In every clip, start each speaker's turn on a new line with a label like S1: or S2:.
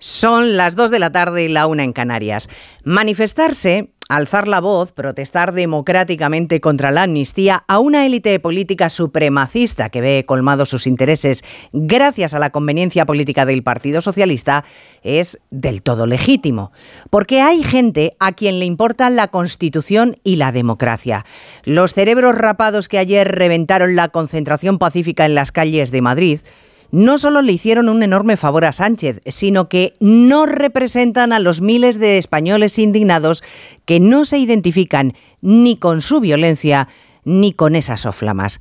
S1: Son las 2 de la tarde y la una en Canarias. Manifestarse, alzar la voz, protestar democráticamente contra la amnistía a una élite política supremacista que ve colmados sus intereses gracias a la conveniencia política del Partido Socialista es del todo legítimo. Porque hay gente a quien le importa la Constitución y la democracia. Los cerebros rapados que ayer reventaron la concentración pacífica en las calles de Madrid no solo le hicieron un enorme favor a Sánchez, sino que no representan a los miles de españoles indignados que no se identifican ni con su violencia ni con esas soflamas.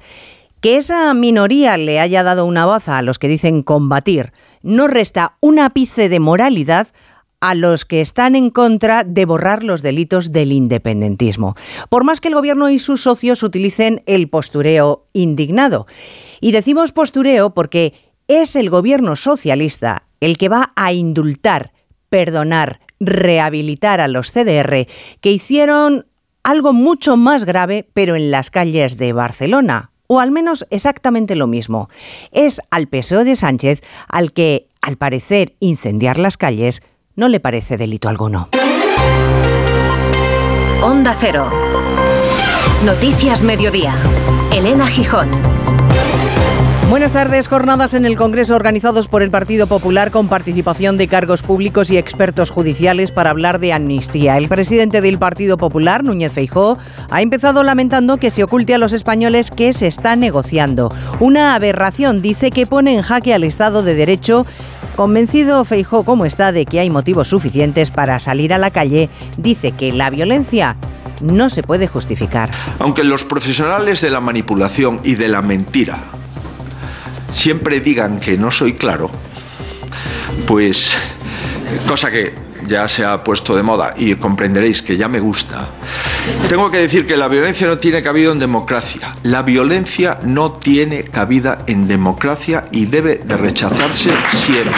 S1: Que esa minoría le haya dado una baza a los que dicen combatir no resta un ápice de moralidad a los que están en contra de borrar los delitos del independentismo, por más que el gobierno y sus socios utilicen el postureo indignado. Y decimos postureo porque es el gobierno socialista el que va a indultar, perdonar, rehabilitar a los CDR que hicieron algo mucho más grave, pero en las calles de Barcelona, o al menos exactamente lo mismo. Es al PSOE de Sánchez al que, al parecer, incendiar las calles no le parece delito alguno.
S2: Onda Cero. Noticias Mediodía. Elena Gijón.
S1: Buenas tardes. Jornadas en el Congreso organizados por el Partido Popular con participación de cargos públicos y expertos judiciales para hablar de amnistía. El presidente del Partido Popular, Núñez Feijó, ha empezado lamentando que se oculte a los españoles que se está negociando. Una aberración, dice, que pone en jaque al Estado de Derecho Convencido Feijó como está de que hay motivos suficientes para salir a la calle, dice que la violencia no se puede justificar.
S3: Aunque los profesionales de la manipulación y de la mentira siempre digan que no soy claro, pues cosa que ya se ha puesto de moda y comprenderéis que ya me gusta. Tengo que decir que la violencia no tiene cabida en democracia. La violencia no tiene cabida en democracia y debe de rechazarse siempre.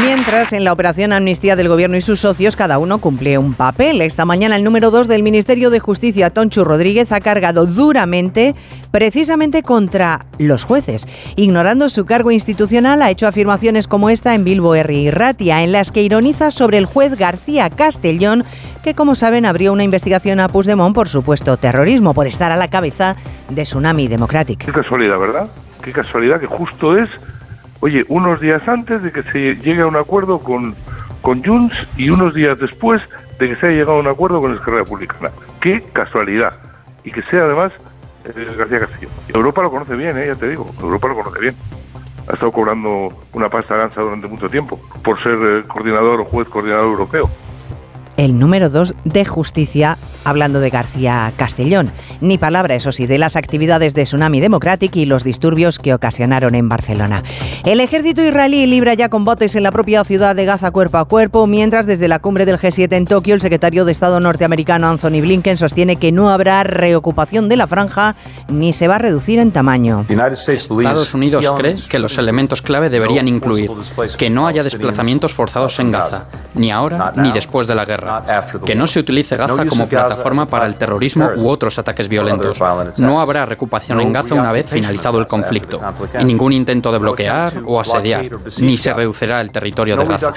S1: Mientras, en la operación amnistía del gobierno y sus socios, cada uno cumple un papel. Esta mañana, el número 2 del Ministerio de Justicia, Tonchu Rodríguez, ha cargado duramente precisamente contra los jueces. Ignorando su cargo institucional, ha hecho afirmaciones como esta en Bilbo y Ratia, en las que ironiza sobre el juez García Castellón, que, como saben, abrió una investigación a Puigdemont por supuesto terrorismo, por estar a la cabeza de Tsunami Democratic.
S4: Qué casualidad, ¿verdad? Qué casualidad que justo es oye, unos días antes de que se llegue a un acuerdo con, con Junts y unos días después de que se haya llegado a un acuerdo con Esquerra Republicana. Qué casualidad. Y que sea además eh, García Castillo. Europa lo conoce bien, eh, ya te digo, Europa lo conoce bien. Ha estado cobrando una pasta gansa durante mucho tiempo por ser eh, coordinador o juez coordinador europeo
S1: el número 2 de justicia, hablando de García Castellón. Ni palabra, eso sí, de las actividades de Tsunami Democratic y los disturbios que ocasionaron en Barcelona. El ejército israelí libra ya combates en la propia ciudad de Gaza cuerpo a cuerpo, mientras desde la cumbre del G7 en Tokio, el secretario de Estado norteamericano Anthony Blinken sostiene que no habrá reocupación de la franja ni se va a reducir en tamaño.
S5: Estados Unidos cree que los elementos clave deberían incluir que no haya desplazamientos forzados en Gaza, ni ahora ni después de la guerra que no se utilice Gaza como plataforma para el terrorismo u otros ataques violentos. No habrá recuperación en Gaza una vez finalizado el conflicto, y ningún intento de bloquear o asediar, ni se reducirá el territorio de Gaza.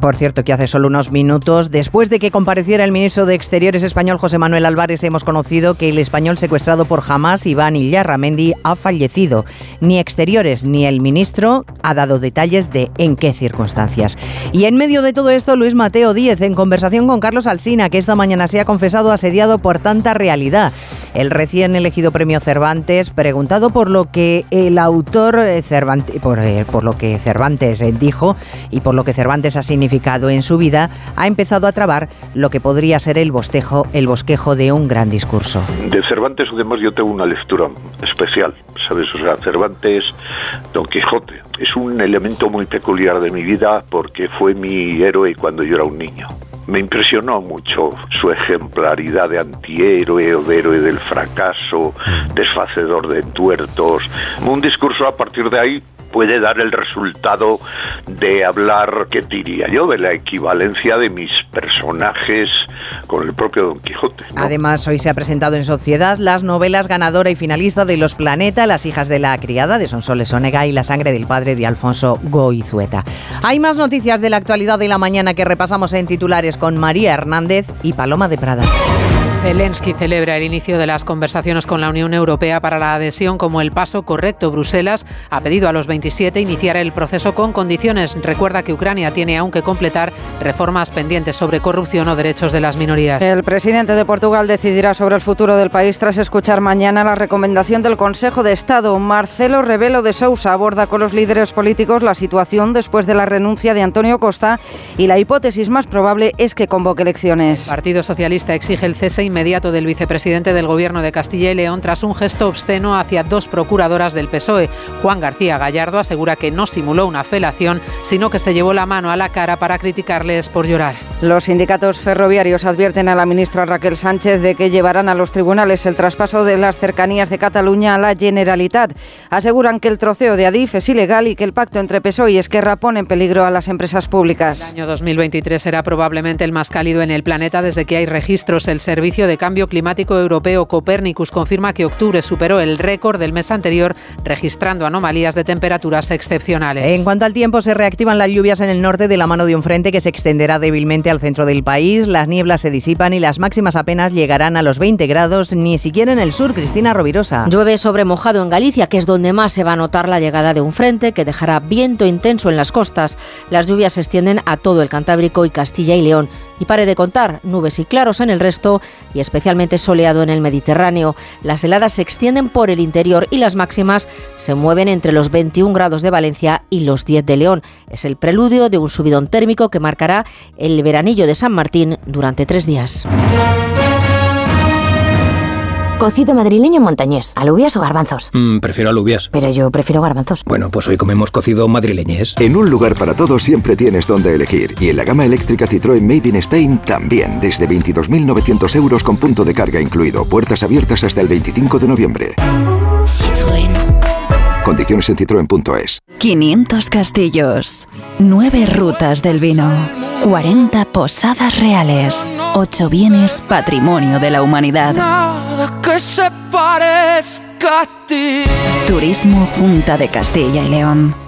S1: Por cierto, que hace solo unos minutos, después de que compareciera el ministro de Exteriores español José Manuel Álvarez, hemos conocido que el español secuestrado por Hamas, Iván Illarramendi, ha fallecido. Ni Exteriores ni el ministro ha dado detalles de en qué circunstancias. Y en medio de todo esto, Luis Mateo Díez, en conversación con Carlos Alsina, que esta mañana se ha confesado asediado por tanta realidad. El recién elegido premio Cervantes, preguntado por lo que el autor eh, Cervantes, por, eh, por lo que Cervantes eh, dijo y por lo que Cervantes ha significado en su vida, ha empezado a trabar lo que podría ser el bosquejo, el bosquejo de un gran discurso.
S6: De Cervantes, además, yo tengo una lectura especial, ¿sabes? O sea, Cervantes, Don Quijote, es un elemento muy peculiar de mi vida porque fue mi héroe cuando yo era un niño. Me impresionó mucho su ejemplaridad de antihéroe o de héroe del fracaso, desfacedor de entuertos. Un discurso a partir de ahí puede dar el resultado de hablar, ¿qué diría yo?, de la equivalencia de mis personajes con el propio Don Quijote.
S1: Además, hoy se ha presentado en Sociedad las novelas ganadora y finalista de Los Planeta, Las hijas de la criada de Sonsoles Onega y La sangre del padre de Alfonso Goizueta. Hay más noticias de la actualidad de la mañana que repasamos en titulares con María Hernández y Paloma de Prada.
S7: Zelensky celebra el inicio de las conversaciones con la Unión Europea para la adhesión como el paso correcto. Bruselas ha pedido a los 27 iniciar el proceso con condiciones. Recuerda que Ucrania tiene aún que completar reformas pendientes sobre corrupción o derechos de las minorías.
S8: El presidente de Portugal decidirá sobre el futuro del país tras escuchar mañana la recomendación del Consejo de Estado. Marcelo Rebelo de Sousa aborda con los líderes políticos la situación después de la renuncia de Antonio Costa y la hipótesis más probable es que convoque elecciones.
S7: El Partido Socialista exige el cese inmediato del vicepresidente del Gobierno de Castilla y León tras un gesto obsceno hacia dos procuradoras del PSOE. Juan García Gallardo asegura que no simuló una felación, sino que se llevó la mano a la cara para criticarles por llorar.
S8: Los sindicatos ferroviarios advierten a la ministra Raquel Sánchez de que llevarán a los tribunales el traspaso de las cercanías de Cataluña a la Generalitat. Aseguran que el troceo de Adif es ilegal y que el pacto entre PSOE y Esquerra pone en peligro a las empresas públicas.
S7: El año 2023 será probablemente el más cálido en el planeta desde que hay registros. El Servicio de Cambio Climático Europeo Copernicus confirma que octubre superó el récord del mes anterior, registrando anomalías de temperaturas excepcionales.
S1: En cuanto al tiempo, se reactivan las lluvias en el norte de la mano de un frente que se extenderá débilmente al centro del país. Las nieblas se disipan y las máximas apenas llegarán a los 20 grados, ni siquiera en el sur. Cristina Rovirosa.
S9: Llueve sobre mojado en Galicia, que es donde más se va a notar la llegada de un frente que dejará viento intenso en las costas. Las lluvias se extienden a todo el Cantábrico y Castilla y León. Y pare de contar, nubes y claros en el resto y especialmente soleado en el Mediterráneo. Las heladas se extienden por el interior y las máximas se mueven entre los 21 grados de Valencia y los 10 de León. Es el preludio de un subidón térmico que marcará el veranillo de San Martín durante tres días.
S10: Cocido madrileño montañés, alubias o garbanzos.
S11: Mm, prefiero alubias.
S10: Pero yo prefiero garbanzos.
S11: Bueno, pues hoy comemos cocido madrileñés.
S12: En un lugar para todos siempre tienes donde elegir. Y en la gama eléctrica Citroën Made in Spain también. Desde 22.900 euros con punto de carga incluido. Puertas abiertas hasta el 25 de noviembre.
S13: Citroën.
S12: Condiciones en citroen.es.
S14: 500 castillos. 9 rutas del vino. 40 posadas reales. 8 bienes patrimonio de la humanidad.
S15: que se parezca a ti.
S14: Turismo Junta de Castilla y León.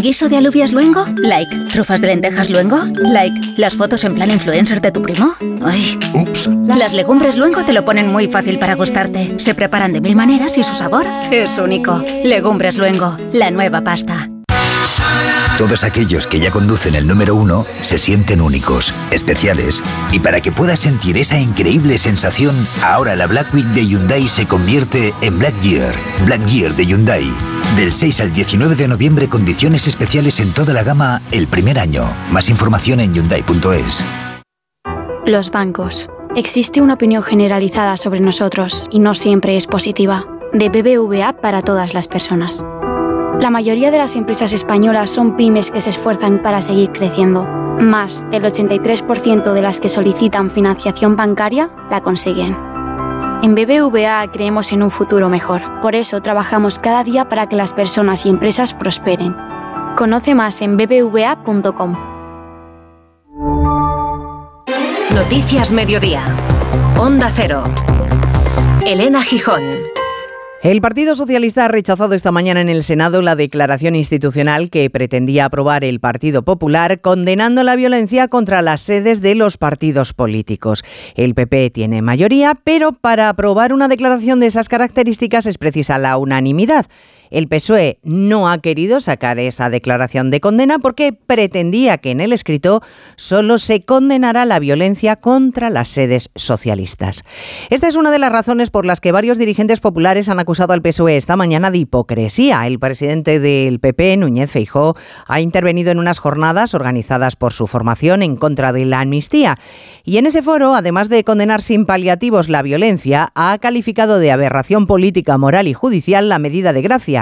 S16: ¿Guiso de alubias luengo? Like. ¿Trufas de lentejas luengo? Like. ¿Las fotos en plan influencer de tu primo? Ay.
S17: Ups.
S16: Las legumbres luengo te lo ponen muy fácil para gustarte. Se preparan de mil maneras y su sabor es único. Legumbres luengo, la nueva pasta.
S18: Todos aquellos que ya conducen el número uno se sienten únicos, especiales. Y para que puedas sentir esa increíble sensación, ahora la Black Week de Hyundai se convierte en Black Year. Black Year de Hyundai. Del 6 al 19 de noviembre, condiciones especiales en toda la gama el primer año. Más información en Hyundai.es.
S19: Los bancos. Existe una opinión generalizada sobre nosotros y no siempre es positiva. De BBVA para todas las personas. La mayoría de las empresas españolas son pymes que se esfuerzan para seguir creciendo. Más del 83% de las que solicitan financiación bancaria la consiguen. En BBVA creemos en un futuro mejor. Por eso trabajamos cada día para que las personas y empresas prosperen. Conoce más en bbva.com.
S2: Noticias Mediodía. Onda Cero. Elena Gijón.
S1: El Partido Socialista ha rechazado esta mañana en el Senado la declaración institucional que pretendía aprobar el Partido Popular condenando la violencia contra las sedes de los partidos políticos. El PP tiene mayoría, pero para aprobar una declaración de esas características es precisa la unanimidad. El PSOE no ha querido sacar esa declaración de condena porque pretendía que en el escrito solo se condenara la violencia contra las sedes socialistas. Esta es una de las razones por las que varios dirigentes populares han acusado al PSOE esta mañana de hipocresía. El presidente del PP, Núñez Feijó, ha intervenido en unas jornadas organizadas por su formación en contra de la amnistía. Y en ese foro, además de condenar sin paliativos la violencia, ha calificado de aberración política, moral y judicial la medida de gracia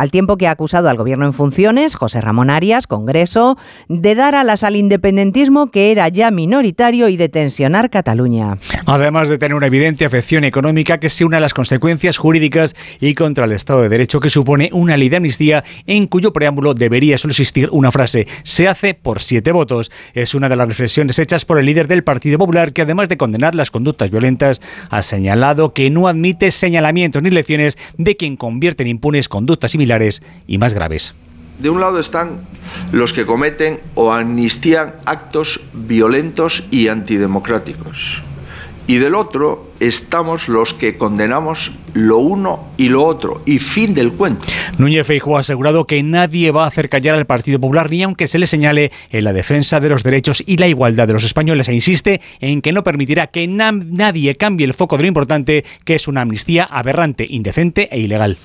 S1: al tiempo que ha acusado al gobierno en funciones, José Ramón Arias, Congreso, de dar alas al independentismo que era ya minoritario y de tensionar Cataluña.
S13: Además de tener una evidente afección económica que se une a las consecuencias jurídicas y contra el Estado de Derecho que supone una ley de amnistía en cuyo preámbulo debería solo existir una frase, se hace por siete votos. Es una de las reflexiones hechas por el líder del Partido Popular que además de condenar las conductas violentas, ha señalado que no admite señalamientos ni lecciones de quien convierte en impunes conductas similares y más graves.
S3: De un lado están los que cometen o amnistían actos violentos y antidemocráticos. Y del otro estamos los que condenamos lo uno y lo otro. Y fin del cuento.
S13: Núñez Feijóo ha asegurado que nadie va a hacer callar al Partido Popular ni aunque se le señale en la defensa de los derechos y la igualdad de los españoles e insiste en que no permitirá que nadie cambie el foco de lo importante que es una amnistía aberrante, indecente e ilegal.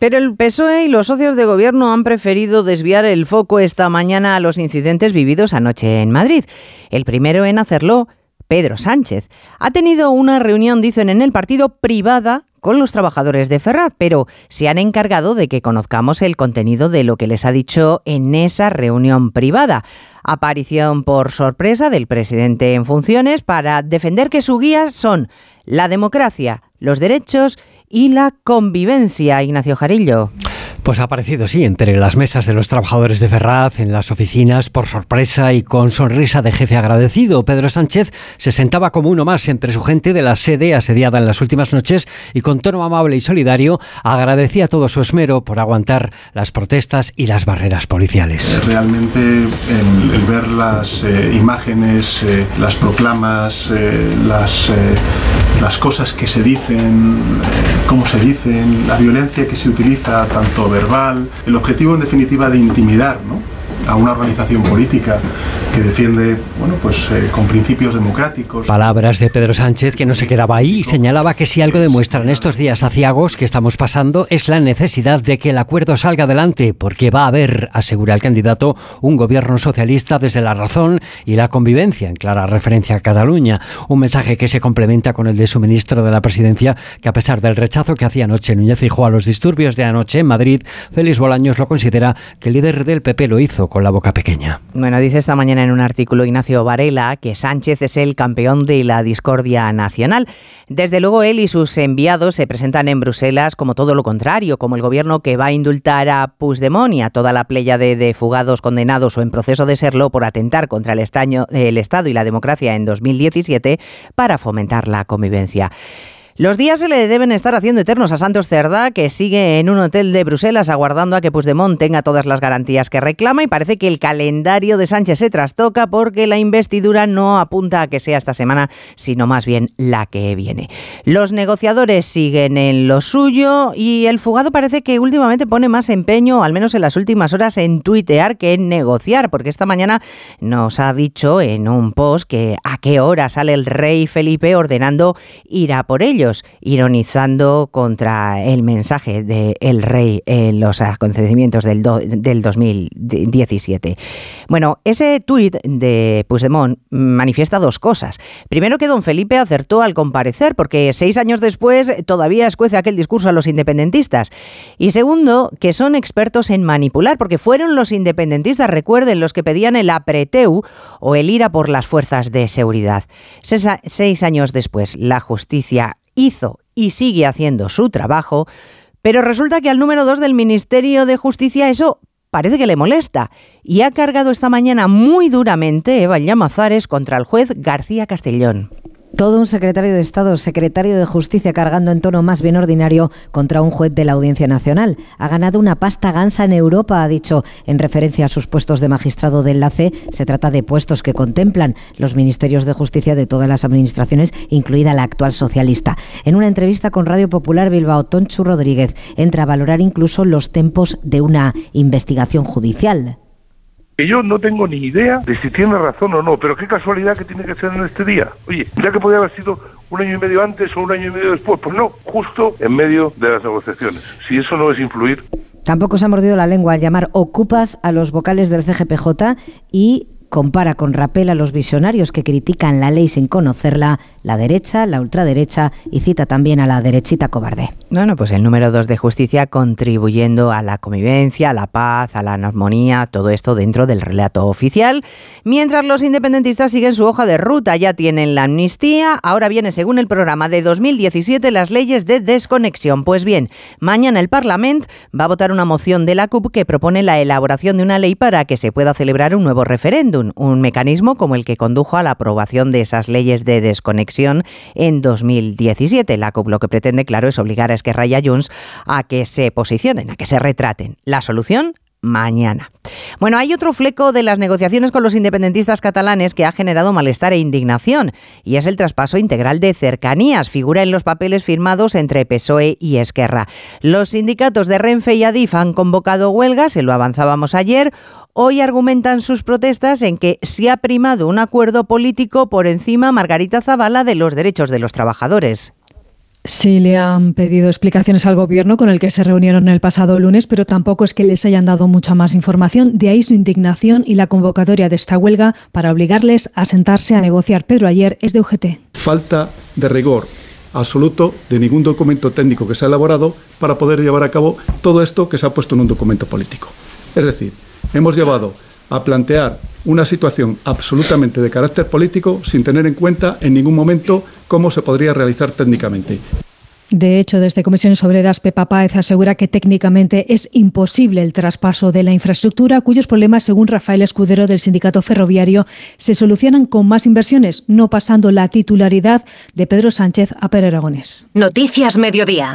S1: Pero el PSOE y los socios de gobierno han preferido desviar el foco esta mañana a los incidentes vividos anoche en Madrid. El primero en hacerlo, Pedro Sánchez. Ha tenido una reunión, dicen en el partido, privada con los trabajadores de Ferraz, pero se han encargado de que conozcamos el contenido de lo que les ha dicho en esa reunión privada. Aparición por sorpresa del presidente en funciones para defender que su guía son la democracia, los derechos y la convivencia, Ignacio Jarillo.
S20: Pues ha aparecido, sí, entre las mesas de los trabajadores de Ferraz, en las oficinas, por sorpresa y con sonrisa de jefe agradecido. Pedro Sánchez se sentaba como uno más entre su gente de la sede asediada en las últimas noches y con tono amable y solidario agradecía todo su esmero por aguantar las protestas y las barreras policiales.
S21: Realmente el, ver las eh, imágenes, eh, las proclamas, eh, las, las cosas que se dicen, cómo se dicen, la violencia que se utiliza tanto verbal, el objetivo en definitiva de intimidar a una organización política que defiende, bueno, pues eh, con principios democráticos.
S20: Palabras de Pedro Sánchez que no se quedaba ahí señalaba que si algo demuestran estos días aciagos que estamos pasando es la necesidad de que el acuerdo salga adelante, porque va a haber, asegura el candidato, un gobierno socialista desde la razón y la convivencia, en clara referencia a Cataluña. Un mensaje que se complementa con el de su ministro de la Presidencia, que a pesar del rechazo que hacía anoche Núñez Fijó a los disturbios de anoche en Madrid, Félix Bolaños lo considera que el líder del PP lo hizo con la boca pequeña.
S1: Bueno, dice esta mañana en un artículo Ignacio Varela que Sánchez es el campeón de la discordia nacional. Desde luego él y sus enviados se presentan en Bruselas como todo lo contrario, como el gobierno que va a indultar a Puigdemont y a toda la playa de, fugados condenados o en proceso de serlo por atentar contra el, el Estado y la democracia en 2017 para fomentar la convivencia. Los días se le deben estar haciendo eternos a Santos Cerda, que sigue en un hotel de Bruselas aguardando a que Puigdemont tenga todas las garantías que reclama y parece que el calendario de Sánchez se trastoca porque la investidura no apunta a que sea esta semana, sino más bien la que viene. Los negociadores siguen en lo suyo y el fugado parece que últimamente pone más empeño, al menos en las últimas horas, en tuitear que en negociar, porque esta mañana nos ha dicho en un post que a qué hora sale el rey Felipe ordenando ir a por ironizando contra el mensaje del rey en los acontecimientos del, del 2017. Bueno, ese tuit de Puigdemont manifiesta dos cosas. Primero que don Felipe acertó al comparecer, porque seis años después todavía escuece aquel discurso a los independentistas. Y segundo, que son expertos en manipular, porque fueron los independentistas, recuerden, los que pedían el apreteu o el ira por las fuerzas de seguridad. seis años después, la justicia hizo y sigue haciendo su trabajo, pero resulta que al número dos del Ministerio de Justicia eso parece que le molesta y ha cargado esta mañana muy duramente Eva Llamazares contra el juez García Castellón.
S22: Todo un secretario de Estado, secretario de Justicia, cargando en tono más bien ordinario contra un juez de la Audiencia Nacional. Ha ganado una pasta gansa en Europa, ha dicho, en referencia a sus puestos de magistrado de enlace. Se trata de puestos que contemplan los ministerios de justicia de todas las administraciones, incluida la actual socialista. En una entrevista con Radio Popular Bilbao, Tonchu Rodríguez entra a valorar incluso los tempos de una investigación judicial
S4: que yo no tengo ni idea de si tiene razón o no, pero qué casualidad que tiene que ser en este día. Oye, ya que podía haber sido un año y medio antes o un año y medio después, pues no, justo en medio de las negociaciones. Si eso no es influir.
S22: Tampoco se ha mordido la lengua al llamar ocupas a los vocales del CGPJ y compara con Rapel a los visionarios que critican la ley sin conocerla, la derecha, la ultraderecha y cita también a la derechita cobarde.
S1: Bueno, pues el número dos de justicia contribuyendo a la convivencia, a la paz, a la armonía, todo esto dentro del relato oficial, mientras los independentistas siguen su hoja de ruta, ya tienen la amnistía, ahora viene según el programa de 2017 las leyes de desconexión. Pues bien, mañana el Parlamento va a votar una moción de la CUP que propone la elaboración de una ley para que se pueda celebrar un nuevo referéndum un mecanismo como el que condujo a la aprobación de esas leyes de desconexión en 2017. La CUP lo que pretende, claro, es obligar a Esquerra y a Junts a que se posicionen, a que se retraten. La solución mañana. Bueno, hay otro fleco de las negociaciones con los independentistas catalanes que ha generado malestar e indignación, y es el traspaso integral de cercanías. Figura en los papeles firmados entre PSOE y Esquerra. Los sindicatos de Renfe y Adif han convocado huelgas, se lo avanzábamos ayer. Hoy argumentan sus protestas en que se ha primado un acuerdo político por encima, Margarita Zavala, de los derechos de los trabajadores.
S23: Sí, le han pedido explicaciones al gobierno con el que se reunieron el pasado lunes, pero tampoco es que les hayan dado mucha más información. De ahí su indignación y la convocatoria de esta huelga para obligarles a sentarse a negociar. Pedro ayer es de UGT.
S24: Falta de rigor absoluto de ningún documento técnico que se ha elaborado para poder llevar a cabo todo esto que se ha puesto en un documento político. Es decir, hemos llevado a plantear una situación absolutamente de carácter político sin tener en cuenta en ningún momento cómo se podría realizar técnicamente.
S23: De hecho, desde Comisiones Obreras, Pepa Páez asegura que técnicamente es imposible el traspaso de la infraestructura, cuyos problemas, según Rafael Escudero del Sindicato Ferroviario, se solucionan con más inversiones, no pasando la titularidad de Pedro Sánchez a Aragonés.
S2: Noticias Mediodía.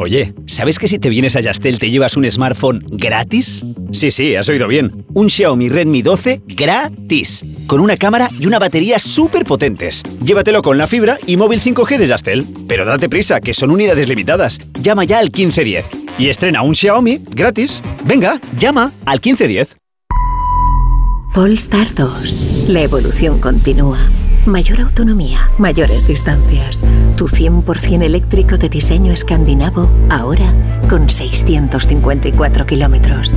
S25: Oye, ¿sabes que si te vienes a Yastel te llevas un smartphone gratis? Sí, sí, has oído bien. Un Xiaomi Redmi 12 gratis. Con una cámara y una batería súper potentes. Llévatelo con la fibra y móvil 5G de Yastel. Pero date prisa, que son unidades limitadas. Llama ya al 1510 y estrena un Xiaomi gratis. Venga, llama al 1510.
S2: Polestar 2. La evolución continúa. Mayor autonomía, mayores distancias. Tu 100% eléctrico de diseño escandinavo, ahora con 654 kilómetros.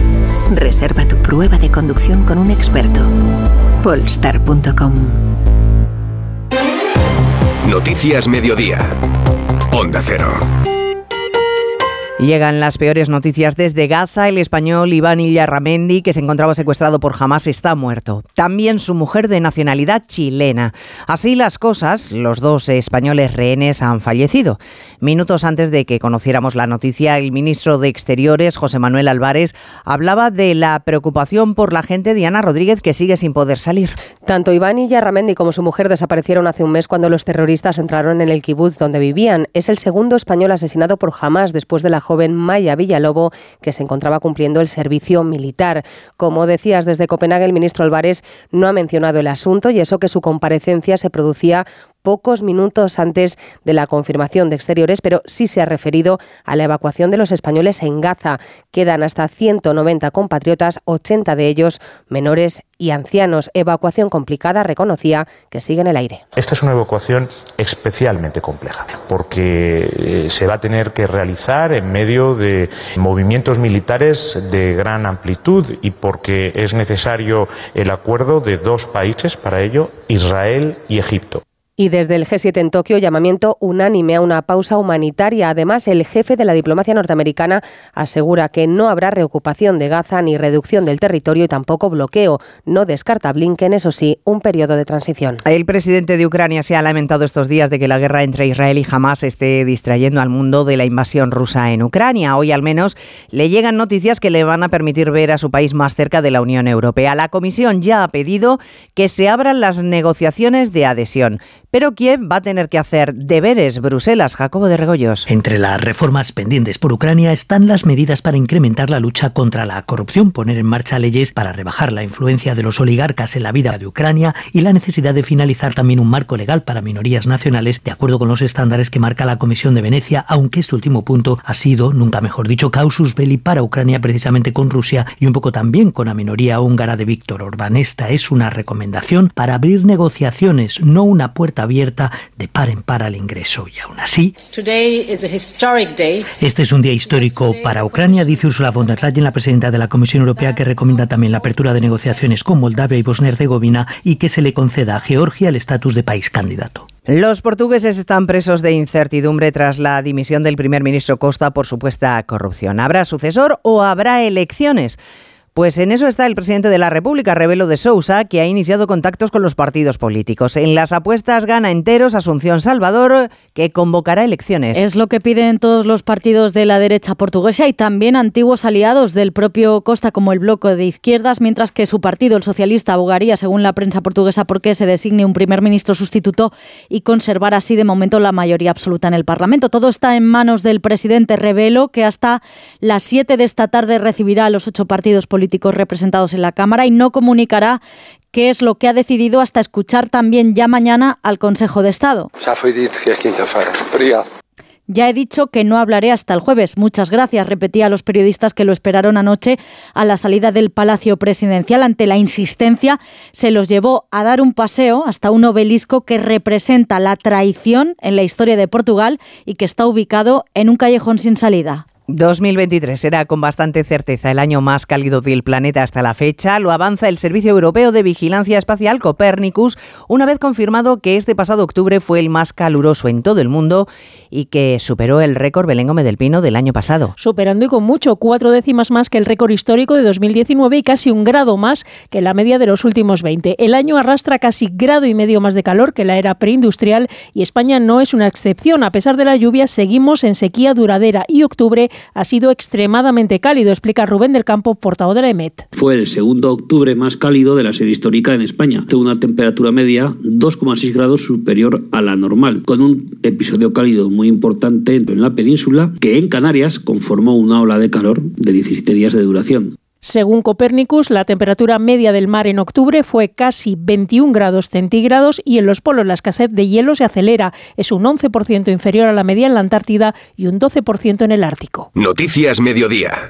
S2: Reserva tu prueba de conducción con un experto. Polestar.com
S26: Noticias Mediodía. Onda Cero.
S1: Llegan las peores noticias desde Gaza. El español Iván Illarramendi, que se encontraba secuestrado por Hamas, está muerto. También su mujer de nacionalidad chilena. Así las cosas, los dos españoles rehenes han fallecido. Minutos antes de que conociéramos la noticia, el ministro de Exteriores, José Manuel Álvarez, hablaba de la preocupación por la gente Diana Rodríguez, que sigue sin poder salir.
S27: Tanto Iván Illarramendi como su mujer desaparecieron hace un mes cuando los terroristas entraron en el kibutz donde vivían. Es el segundo español asesinado por Hamas después de la joven Maya Villalobo, que se encontraba cumpliendo el servicio militar. Como decías desde Copenhague, el ministro Álvarez no ha mencionado el asunto y eso que su comparecencia se producía pocos minutos antes de la confirmación de exteriores, pero sí se ha referido a la evacuación de los españoles en Gaza. Quedan hasta 190 compatriotas, 80 de ellos menores y ancianos. Evacuación complicada, reconocía que sigue en el aire.
S28: Esta es una evacuación especialmente compleja, porque eh, se va a tener que realizar en medio de movimientos militares de gran amplitud y porque es necesario el acuerdo de dos países para ello, Israel y Egipto.
S27: Y desde el G7 en Tokio, llamamiento unánime a una pausa humanitaria. Además, el jefe de la diplomacia norteamericana asegura que no habrá reocupación de Gaza ni reducción del territorio y tampoco bloqueo. No descarta Blinken, eso sí, un periodo de transición.
S1: El presidente de Ucrania se ha lamentado estos días de que la guerra entre Israel y Hamas esté distrayendo al mundo de la invasión rusa en Ucrania. Hoy al menos le llegan noticias que le van a permitir ver a su país más cerca de la Unión Europea. La Comisión ya ha pedido que se abran las negociaciones de adhesión. Pero Kiev va a tener que hacer deberes. Bruselas, Jacobo de Regoyos.
S29: Entre las reformas pendientes por Ucrania están las medidas para incrementar la lucha contra la corrupción, poner en marcha leyes para rebajar la influencia de los oligarcas en la vida de Ucrania y la necesidad de finalizar también un marco legal para minorías nacionales de acuerdo con los estándares que marca la Comisión de Venecia, aunque este último punto ha sido, nunca mejor dicho, causus belli para Ucrania precisamente con Rusia y un poco también con la minoría húngara de Víctor Orbán. Esta es una recomendación para abrir negociaciones, no una puerta abierta de par en par al ingreso. Y aún así, este es un día histórico para Ucrania, dice Ursula von der Leyen, la presidenta de la Comisión Europea, que recomienda también la apertura de negociaciones con Moldavia y Bosnia-Herzegovina y que se le conceda a Georgia el estatus de país candidato.
S1: Los portugueses están presos de incertidumbre tras la dimisión del primer ministro Costa por supuesta corrupción. ¿Habrá sucesor o habrá elecciones? Pues en eso está el presidente de la República, Rebelo de Sousa, que ha iniciado contactos con los partidos políticos. En las apuestas gana enteros Asunción Salvador, que convocará elecciones.
S9: Es lo que piden todos los partidos de la derecha portuguesa y también antiguos aliados del propio Costa, como el Bloque de Izquierdas, mientras que su partido, el socialista, abogaría, según la prensa portuguesa, porque se designe un primer ministro sustituto y conservar así de momento la mayoría absoluta en el Parlamento. Todo está en manos del presidente Rebelo, que hasta las 7 de esta tarde recibirá a los ocho partidos políticos políticos representados en la Cámara y no comunicará qué es lo que ha decidido hasta escuchar también ya mañana al Consejo de Estado. Ya he dicho que no hablaré hasta el jueves. Muchas gracias, repetía a los periodistas que lo esperaron anoche a la salida del Palacio Presidencial. Ante la insistencia, se los llevó a dar un paseo hasta un obelisco que representa la traición en la historia de Portugal y que está ubicado en un callejón sin salida.
S1: 2023 será con bastante certeza el año más cálido del planeta hasta la fecha. Lo avanza el Servicio Europeo de Vigilancia Espacial Copernicus, una vez confirmado que este pasado octubre fue el más caluroso en todo el mundo y que superó el récord Belengome del Pino del año pasado.
S30: Superando y con mucho, cuatro décimas más que el récord histórico de 2019 y casi un grado más que la media de los últimos 20. El año arrastra casi grado y medio más de calor que la era preindustrial y España no es una excepción. A pesar de la lluvia, seguimos en sequía duradera y octubre ha sido extremadamente cálido, explica Rubén del Campo, portavoz de la EMET.
S31: Fue el segundo octubre más cálido de la serie histórica en España, de una temperatura media 2,6 grados superior a la normal, con un episodio cálido muy importante en la península que en Canarias conformó una ola de calor de 17 días de duración.
S30: Según Copernicus, la temperatura media del mar en octubre fue casi 21 grados centígrados y en los polos la escasez de hielo se acelera. Es un 11% inferior a la media en la Antártida y un 12% en el Ártico.
S32: Noticias Mediodía.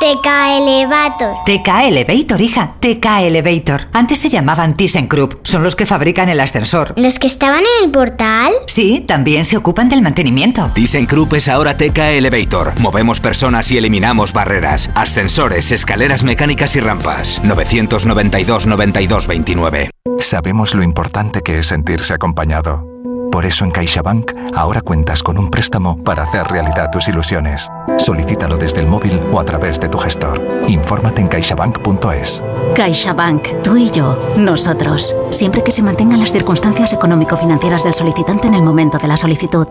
S33: TK Elevator.
S34: TK Elevator, hija. TK Elevator. Antes se llamaban ThyssenKrupp. Son los que fabrican el ascensor.
S33: ¿Los que estaban en el portal?
S34: Sí, también se ocupan del mantenimiento.
S32: ThyssenKrupp es ahora TK Elevator. Movemos personas y eliminamos barreras. Ascensores, escaleras mecánicas y rampas. 992 92 29.
S35: Sabemos lo importante que es sentirse acompañado. Por eso en CaixaBank ahora cuentas con un préstamo para hacer realidad tus ilusiones. Solicítalo desde el móvil o a través de tu gestor. Infórmate en caixabank.es.
S2: CaixaBank, tú y yo, nosotros. Siempre que se mantengan las circunstancias económico-financieras del solicitante en el momento de la solicitud.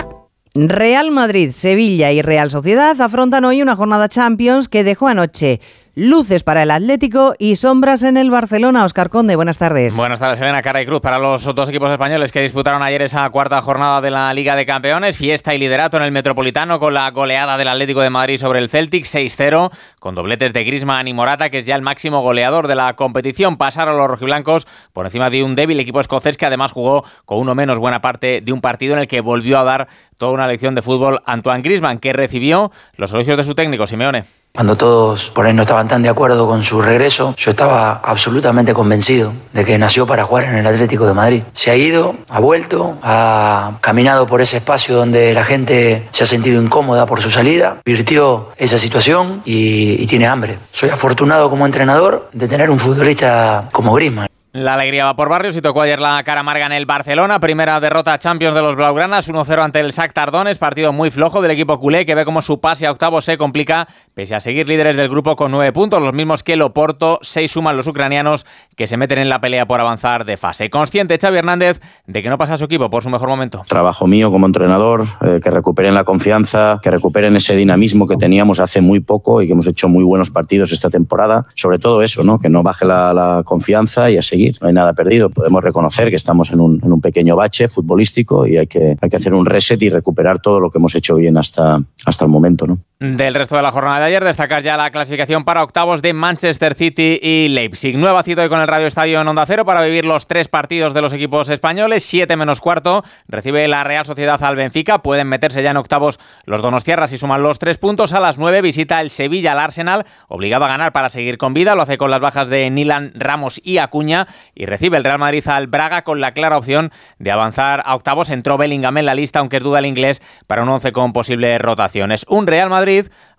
S1: Real Madrid, Sevilla y Real Sociedad afrontan hoy una jornada Champions que dejó anoche luces para el Atlético y sombras en el Barcelona. Oscar Conde, buenas tardes.
S36: Buenas tardes, Elena Cara y Cruz. Para los dos equipos españoles que disputaron ayer esa cuarta jornada de la Liga de Campeones, fiesta y liderato en el Metropolitano con la goleada del Atlético de Madrid sobre el Celtic 6-0, con dobletes de Griezmann y Morata, que es ya el máximo goleador de la competición. Pasaron los rojiblancos por encima de un débil equipo escocés que además jugó con uno menos buena parte de un partido en el que volvió a dar toda una lección de fútbol Antoine Griezmann, que recibió los elogios de su técnico, Simeone.
S37: Cuando todos por ahí no estaban tan de acuerdo con su regreso, yo estaba absolutamente convencido de que nació para jugar en el Atlético de Madrid. Se ha ido, ha vuelto, ha caminado por ese espacio donde la gente se ha sentido incómoda por su salida, virtió esa situación y, y tiene hambre. Soy afortunado como entrenador de tener un futbolista como Griezmann.
S36: La alegría va por barrios y tocó ayer la cara amarga en el Barcelona. Primera derrota Champions de los Blaugranas, 1-0 ante el SAC Tardones. Partido muy flojo del equipo culé que ve como su pase a octavos se complica, pese a seguir líderes del grupo con nueve puntos, los mismos que el Oporto. Seis suman los ucranianos que se meten en la pelea por avanzar de fase. Consciente Xavi Hernández de que no pasa su equipo por su mejor momento.
S38: Trabajo mío como entrenador, eh, que recuperen la confianza, que recuperen ese dinamismo que teníamos hace muy poco y que hemos hecho muy buenos partidos esta temporada. Sobre todo eso, ¿no? que no baje la, la confianza y a no hay nada perdido. Podemos reconocer que estamos en un, en un, pequeño bache futbolístico y hay que, hay que hacer un reset y recuperar todo lo que hemos hecho bien hasta, hasta el momento. ¿no?
S36: Del resto de la jornada de ayer, destacar ya la clasificación para octavos de Manchester City y Leipzig. Nueva cita hoy con el Radio Estadio en Onda Cero para vivir los tres partidos de los equipos españoles. Siete menos cuarto. Recibe la Real Sociedad al Benfica. Pueden meterse ya en octavos los donostiarras y suman los tres puntos. A las nueve visita el Sevilla al Arsenal, obligado a ganar para seguir con vida. Lo hace con las bajas de Nilan, Ramos y Acuña. Y recibe el Real Madrid al Braga con la clara opción de avanzar a octavos. Entró Bellingham en la lista, aunque es duda el inglés, para un once con posibles rotaciones. Un Real Madrid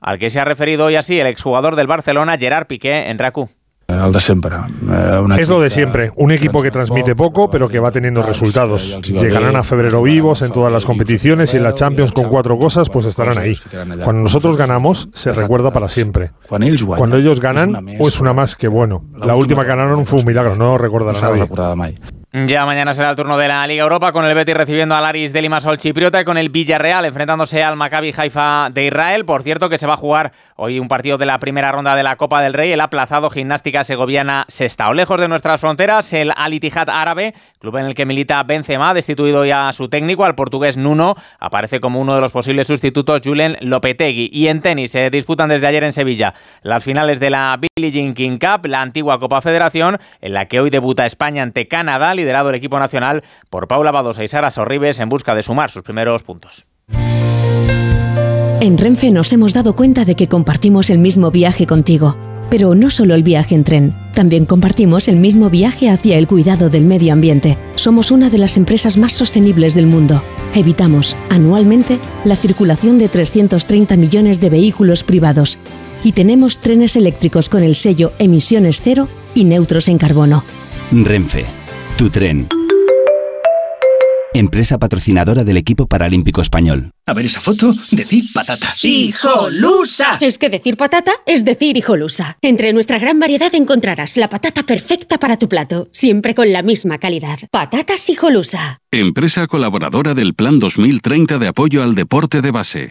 S36: al que se ha referido hoy así el exjugador del Barcelona, Gerard Piqué, en RACU.
S39: El de siempre.
S40: Es lo de siempre. Un equipo que transmite poco, pero que va teniendo resultados. Llegarán a febrero vivos en todas las competiciones y en la Champions con cuatro cosas, pues estarán ahí. Cuando nosotros ganamos, se recuerda para siempre. Cuando ellos ganan, pues una más que bueno. La última que ganaron fue un milagro, no recordará nadie.
S36: Ya mañana será el turno de la Liga Europa con el Betis recibiendo al Aris de Limassol chipriota y con el Villarreal enfrentándose al Maccabi Haifa de Israel. Por cierto que se va a jugar hoy un partido de la primera ronda de la Copa del Rey, el aplazado Gimnástica Segoviana Sestao. Lejos de nuestras fronteras, el Al Ittihad árabe, club en el que milita Benzema, destituido ya a su técnico, al portugués Nuno, aparece como uno de los posibles sustitutos Julen Lopetegui. Y en tenis se disputan desde ayer en Sevilla las finales de la Billie Jean King Cup, la antigua Copa Federación, en la que hoy debuta España ante Canadá liderado el equipo nacional por Paula Badosa y Sara Sorribes en busca de sumar sus primeros puntos.
S41: En Renfe nos hemos dado cuenta de que compartimos el mismo viaje contigo. Pero no solo el viaje en tren, también compartimos el mismo viaje hacia el cuidado del medio ambiente. Somos una de las empresas más sostenibles del mundo. Evitamos, anualmente, la circulación de 330 millones de vehículos privados. Y tenemos trenes eléctricos con el sello Emisiones Cero y neutros en carbono.
S42: Renfe tu tren. Empresa patrocinadora del equipo paralímpico español.
S43: A ver esa foto, decir patata.
S44: ¡Hijolusa! Es que decir patata es decir hijolusa. Entre nuestra gran variedad encontrarás la patata perfecta para tu plato, siempre con la misma calidad. Patatas hijolusa.
S45: Empresa colaboradora del Plan 2030 de apoyo al deporte de base.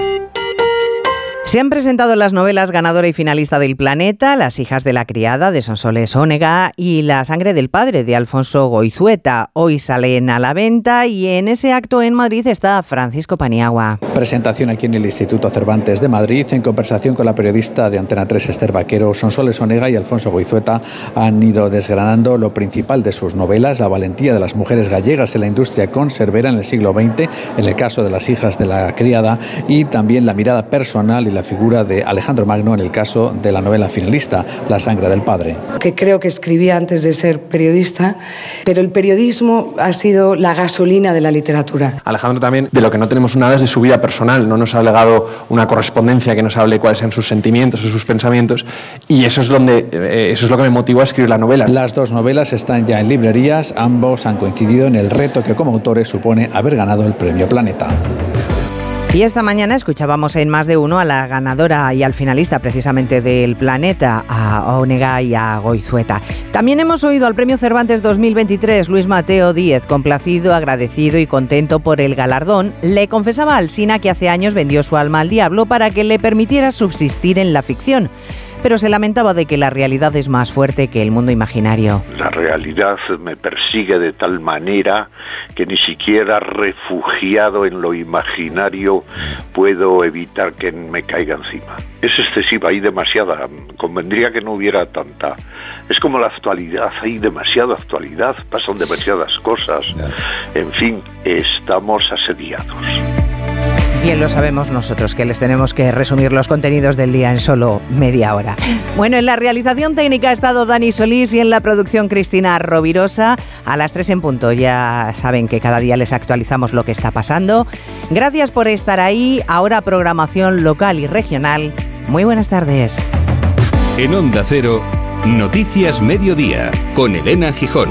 S1: Se han presentado las novelas ganadora y finalista del Planeta, Las hijas de la criada de Sonsoles Ónega y La sangre del padre de Alfonso Goizueta. Hoy salen a la venta y en ese acto en Madrid está Francisco Paniagua.
S46: Presentación aquí en el Instituto Cervantes de Madrid en conversación con la periodista de Antena 3 Esther Vaquero. Sonsoles Onega y Alfonso Goizueta han ido desgranando lo principal de sus novelas, la valentía de las mujeres gallegas en la industria conservera en el siglo XX, en el caso de las hijas de la criada y también la mirada personal y la figura de Alejandro Magno en el caso de la novela finalista, La sangre del padre.
S47: Que creo que escribía antes de ser periodista, pero el periodismo ha sido la gasolina de la literatura.
S48: Alejandro también de lo que no tenemos nada es de su vida personal, no nos ha legado una correspondencia que nos hable cuáles sean sus sentimientos o sus pensamientos y eso es donde eh, eso es lo que me motivó a escribir la novela.
S46: Las dos novelas están ya en librerías, ambos han coincidido en el reto que como autores supone haber ganado el premio Planeta.
S1: Y esta mañana escuchábamos en más de uno a la ganadora y al finalista precisamente del planeta, a Onega y a Goizueta. También hemos oído al Premio Cervantes 2023 Luis Mateo Díez, complacido, agradecido y contento por el galardón. Le confesaba al Sina que hace años vendió su alma al diablo para que le permitiera subsistir en la ficción pero se lamentaba de que la realidad es más fuerte que el mundo imaginario.
S6: La realidad me persigue de tal manera que ni siquiera refugiado en lo imaginario puedo evitar que me caiga encima. Es excesiva, hay demasiada, convendría que no hubiera tanta. Es como la actualidad, hay demasiada actualidad, pasan demasiadas cosas. En fin, estamos asediados.
S1: Bien lo sabemos nosotros, que les tenemos que resumir los contenidos del día en solo media hora. Bueno, en la realización técnica ha estado Dani Solís y en la producción Cristina Rovirosa. A las 3 en punto ya saben que cada día les actualizamos lo que está pasando. Gracias por estar ahí. Ahora programación local y regional. Muy buenas tardes.
S25: En Onda Cero, Noticias Mediodía, con Elena Gijón.